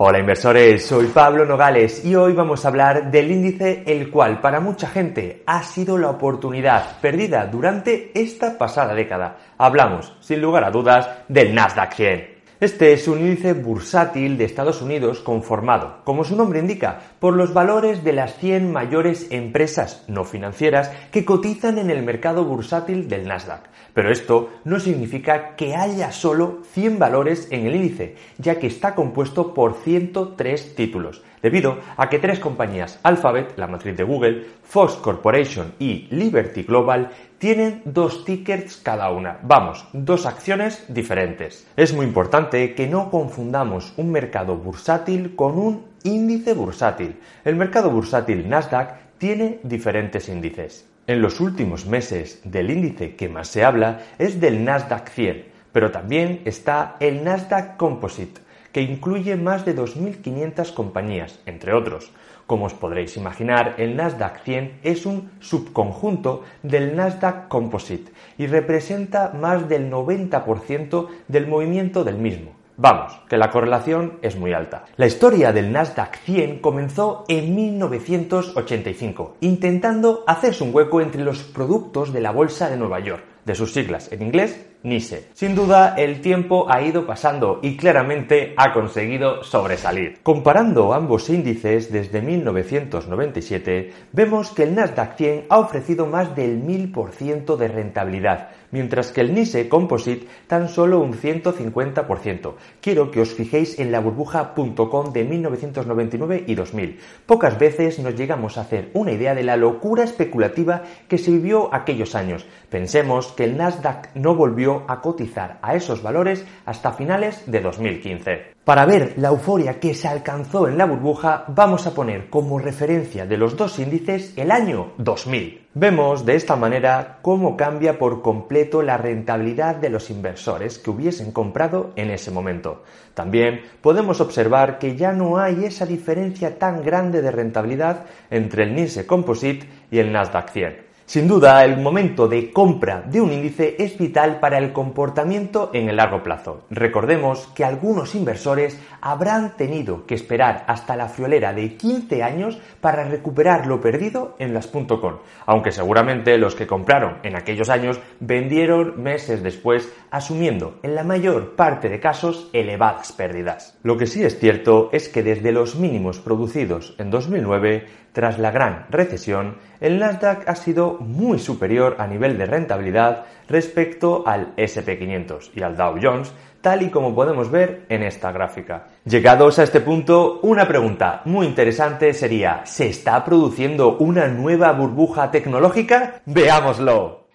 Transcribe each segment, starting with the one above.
Hola inversores, soy Pablo Nogales y hoy vamos a hablar del índice el cual para mucha gente ha sido la oportunidad perdida durante esta pasada década. Hablamos, sin lugar a dudas, del Nasdaq 100. Este es un índice bursátil de Estados Unidos conformado, como su nombre indica, por los valores de las 100 mayores empresas no financieras que cotizan en el mercado bursátil del Nasdaq. Pero esto no significa que haya solo 100 valores en el índice, ya que está compuesto por 103 títulos, debido a que tres compañías, Alphabet, la matriz de Google, Fox Corporation y Liberty Global, tienen dos tickets cada una. Vamos, dos acciones diferentes. Es muy importante que no confundamos un mercado bursátil con un índice bursátil. El mercado bursátil Nasdaq tiene diferentes índices. En los últimos meses del índice que más se habla es del Nasdaq 100, pero también está el Nasdaq Composite, que incluye más de 2.500 compañías, entre otros. Como os podréis imaginar, el Nasdaq 100 es un subconjunto del Nasdaq Composite y representa más del 90% del movimiento del mismo. Vamos, que la correlación es muy alta. La historia del Nasdaq 100 comenzó en 1985, intentando hacerse un hueco entre los productos de la Bolsa de Nueva York, de sus siglas en inglés NISE. Sin duda, el tiempo ha ido pasando y claramente ha conseguido sobresalir. Comparando ambos índices desde 1997, vemos que el Nasdaq 100 ha ofrecido más del 1000% de rentabilidad, mientras que el NISE Composite tan solo un 150%. Quiero que os fijéis en la burbuja.com de 1999 y 2000. Pocas veces nos llegamos a hacer una idea de la locura especulativa que se vivió aquellos años. Pensemos que el Nasdaq no volvió a cotizar a esos valores hasta finales de 2015. Para ver la euforia que se alcanzó en la burbuja, vamos a poner como referencia de los dos índices el año 2000. Vemos de esta manera cómo cambia por completo la rentabilidad de los inversores que hubiesen comprado en ese momento. También podemos observar que ya no hay esa diferencia tan grande de rentabilidad entre el NISE Composite y el Nasdaq 100. Sin duda, el momento de compra de un índice es vital para el comportamiento en el largo plazo. Recordemos que algunos inversores habrán tenido que esperar hasta la friolera de 15 años para recuperar lo perdido en las .com, aunque seguramente los que compraron en aquellos años vendieron meses después, asumiendo en la mayor parte de casos elevadas pérdidas. Lo que sí es cierto es que desde los mínimos producidos en 2009 tras la gran recesión, el Nasdaq ha sido muy superior a nivel de rentabilidad respecto al SP500 y al Dow Jones, tal y como podemos ver en esta gráfica. Llegados a este punto, una pregunta muy interesante sería, ¿se está produciendo una nueva burbuja tecnológica? Veámoslo.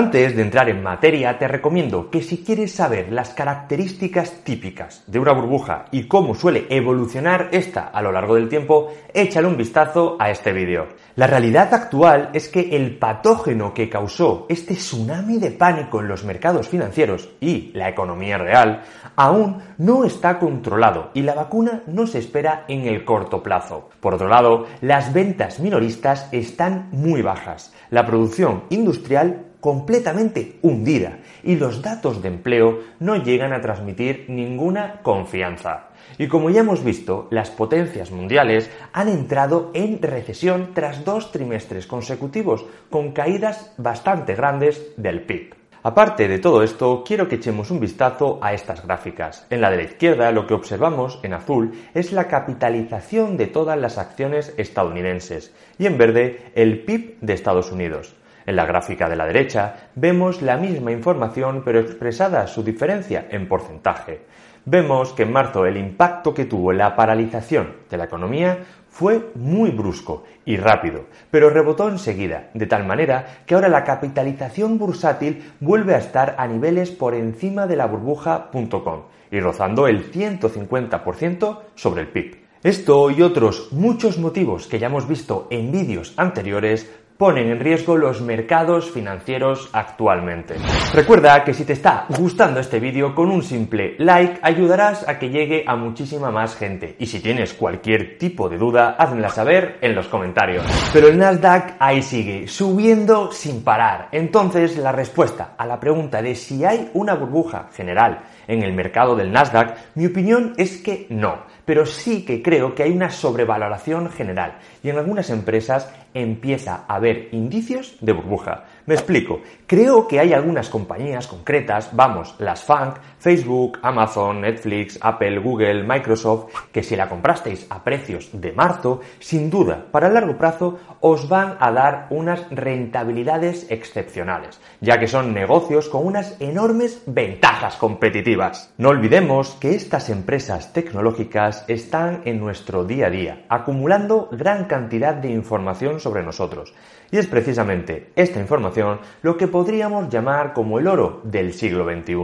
Antes de entrar en materia, te recomiendo que si quieres saber las características típicas de una burbuja y cómo suele evolucionar esta a lo largo del tiempo, échale un vistazo a este vídeo. La realidad actual es que el patógeno que causó este tsunami de pánico en los mercados financieros y la economía real aún no está controlado y la vacuna no se espera en el corto plazo. Por otro lado, las ventas minoristas están muy bajas. La producción industrial completamente hundida y los datos de empleo no llegan a transmitir ninguna confianza. Y como ya hemos visto, las potencias mundiales han entrado en recesión tras dos trimestres consecutivos, con caídas bastante grandes del PIB. Aparte de todo esto, quiero que echemos un vistazo a estas gráficas. En la de la izquierda lo que observamos en azul es la capitalización de todas las acciones estadounidenses y en verde el PIB de Estados Unidos. En la gráfica de la derecha vemos la misma información pero expresada su diferencia en porcentaje. Vemos que en marzo el impacto que tuvo la paralización de la economía fue muy brusco y rápido, pero rebotó enseguida, de tal manera que ahora la capitalización bursátil vuelve a estar a niveles por encima de la burbuja.com y rozando el 150% sobre el PIB. Esto y otros muchos motivos que ya hemos visto en vídeos anteriores ponen en riesgo los mercados financieros actualmente. Recuerda que si te está gustando este vídeo, con un simple like ayudarás a que llegue a muchísima más gente. Y si tienes cualquier tipo de duda, házmela saber en los comentarios. Pero el Nasdaq ahí sigue, subiendo sin parar. Entonces, la respuesta a la pregunta de si hay una burbuja general en el mercado del Nasdaq, mi opinión es que no, pero sí que creo que hay una sobrevaloración general y en algunas empresas empieza a haber indicios de burbuja. Me explico. Creo que hay algunas compañías concretas, vamos, las FANG, Facebook, Amazon, Netflix, Apple, Google, Microsoft, que si la comprasteis a precios de marzo, sin duda, para el largo plazo os van a dar unas rentabilidades excepcionales, ya que son negocios con unas enormes ventajas competitivas. No olvidemos que estas empresas tecnológicas están en nuestro día a día, acumulando gran cantidad de información sobre nosotros. Y es precisamente esta información lo que podríamos llamar como el oro del siglo XXI.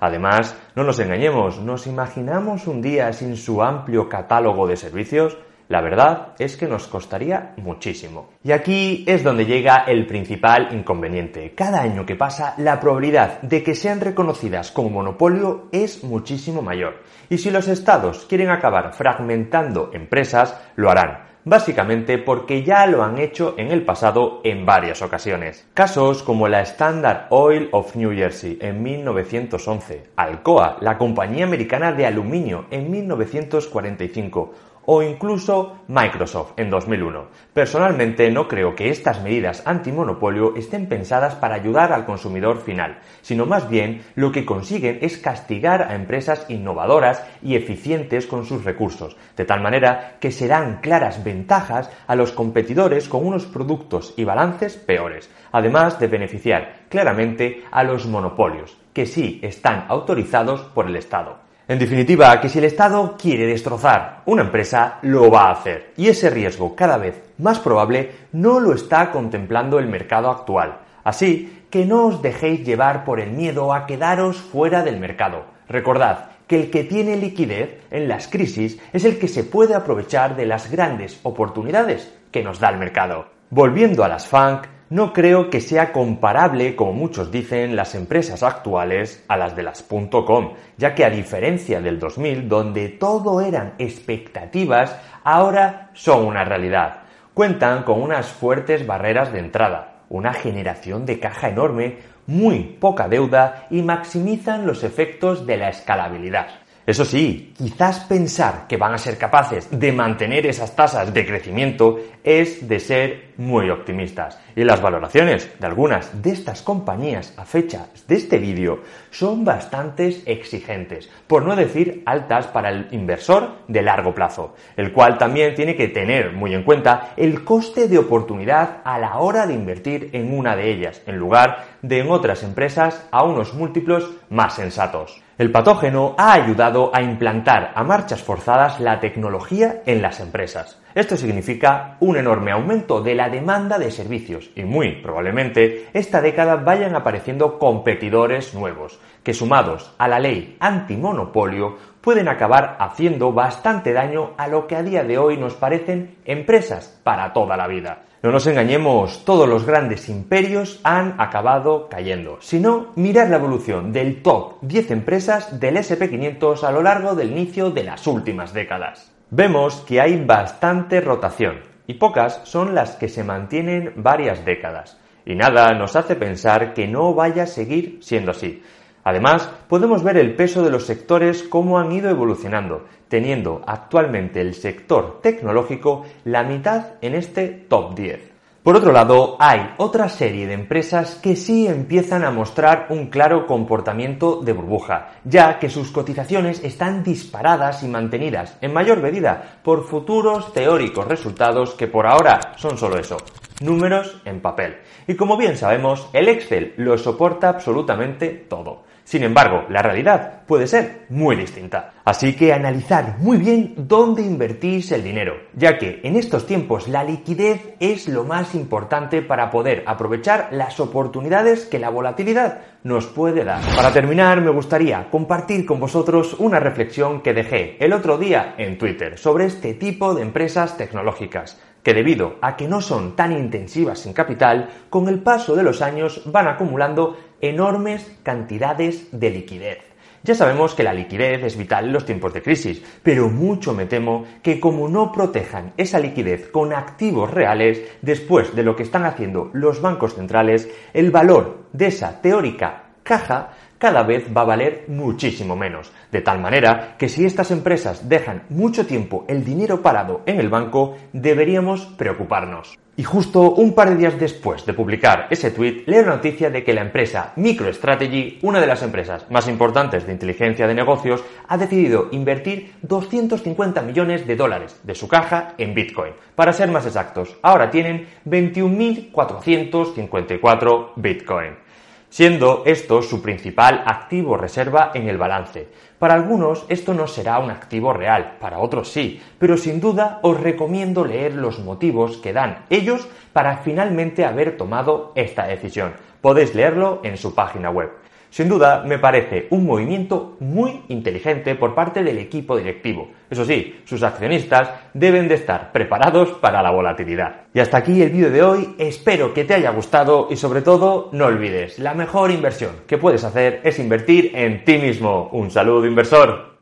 Además, no nos engañemos, ¿nos imaginamos un día sin su amplio catálogo de servicios? La verdad es que nos costaría muchísimo. Y aquí es donde llega el principal inconveniente. Cada año que pasa, la probabilidad de que sean reconocidas como monopolio es muchísimo mayor. Y si los estados quieren acabar fragmentando empresas, lo harán básicamente porque ya lo han hecho en el pasado en varias ocasiones. Casos como la Standard Oil of New Jersey en 1911, Alcoa, la compañía americana de aluminio en 1945, o incluso Microsoft en 2001. Personalmente no creo que estas medidas antimonopolio estén pensadas para ayudar al consumidor final, sino más bien lo que consiguen es castigar a empresas innovadoras y eficientes con sus recursos, de tal manera que serán claras ventajas a los competidores con unos productos y balances peores, además de beneficiar claramente a los monopolios, que sí están autorizados por el Estado. En definitiva, que si el Estado quiere destrozar una empresa, lo va a hacer. Y ese riesgo, cada vez más probable, no lo está contemplando el mercado actual. Así que no os dejéis llevar por el miedo a quedaros fuera del mercado. Recordad que el que tiene liquidez en las crisis es el que se puede aprovechar de las grandes oportunidades que nos da el mercado. Volviendo a las FANC, no creo que sea comparable, como muchos dicen, las empresas actuales a las de las .com, ya que a diferencia del 2000, donde todo eran expectativas, ahora son una realidad. Cuentan con unas fuertes barreras de entrada, una generación de caja enorme, muy poca deuda y maximizan los efectos de la escalabilidad. Eso sí, quizás pensar que van a ser capaces de mantener esas tasas de crecimiento es de ser muy optimistas. Y las valoraciones de algunas de estas compañías a fecha de este vídeo son bastante exigentes, por no decir altas para el inversor de largo plazo, el cual también tiene que tener muy en cuenta el coste de oportunidad a la hora de invertir en una de ellas, en lugar de en otras empresas a unos múltiplos más sensatos. El patógeno ha ayudado a implantar a marchas forzadas la tecnología en las empresas. Esto significa un enorme aumento de la demanda de servicios y muy probablemente esta década vayan apareciendo competidores nuevos que sumados a la ley antimonopolio pueden acabar haciendo bastante daño a lo que a día de hoy nos parecen empresas para toda la vida. No nos engañemos, todos los grandes imperios han acabado cayendo. Si no, mirad la evolución del top 10 empresas del SP500 a lo largo del inicio de las últimas décadas. Vemos que hay bastante rotación y pocas son las que se mantienen varias décadas. Y nada nos hace pensar que no vaya a seguir siendo así. Además, podemos ver el peso de los sectores cómo han ido evolucionando, teniendo actualmente el sector tecnológico la mitad en este top 10. Por otro lado, hay otra serie de empresas que sí empiezan a mostrar un claro comportamiento de burbuja, ya que sus cotizaciones están disparadas y mantenidas en mayor medida por futuros teóricos resultados que por ahora son solo eso, números en papel. Y como bien sabemos, el Excel lo soporta absolutamente todo. Sin embargo, la realidad puede ser muy distinta. Así que analizar muy bien dónde invertís el dinero, ya que en estos tiempos la liquidez es lo más importante para poder aprovechar las oportunidades que la volatilidad nos puede dar. Para terminar, me gustaría compartir con vosotros una reflexión que dejé el otro día en Twitter sobre este tipo de empresas tecnológicas que debido a que no son tan intensivas en capital, con el paso de los años van acumulando enormes cantidades de liquidez. Ya sabemos que la liquidez es vital en los tiempos de crisis, pero mucho me temo que como no protejan esa liquidez con activos reales, después de lo que están haciendo los bancos centrales, el valor de esa teórica caja cada vez va a valer muchísimo menos. De tal manera que si estas empresas dejan mucho tiempo el dinero parado en el banco, deberíamos preocuparnos. Y justo un par de días después de publicar ese tweet, leo la noticia de que la empresa MicroStrategy, una de las empresas más importantes de inteligencia de negocios, ha decidido invertir 250 millones de dólares de su caja en Bitcoin. Para ser más exactos, ahora tienen 21.454 Bitcoin siendo esto su principal activo reserva en el balance. Para algunos esto no será un activo real, para otros sí, pero sin duda os recomiendo leer los motivos que dan ellos para finalmente haber tomado esta decisión. Podéis leerlo en su página web. Sin duda, me parece un movimiento muy inteligente por parte del equipo directivo. Eso sí, sus accionistas deben de estar preparados para la volatilidad. Y hasta aquí el vídeo de hoy, espero que te haya gustado y sobre todo no olvides, la mejor inversión que puedes hacer es invertir en ti mismo. Un saludo inversor.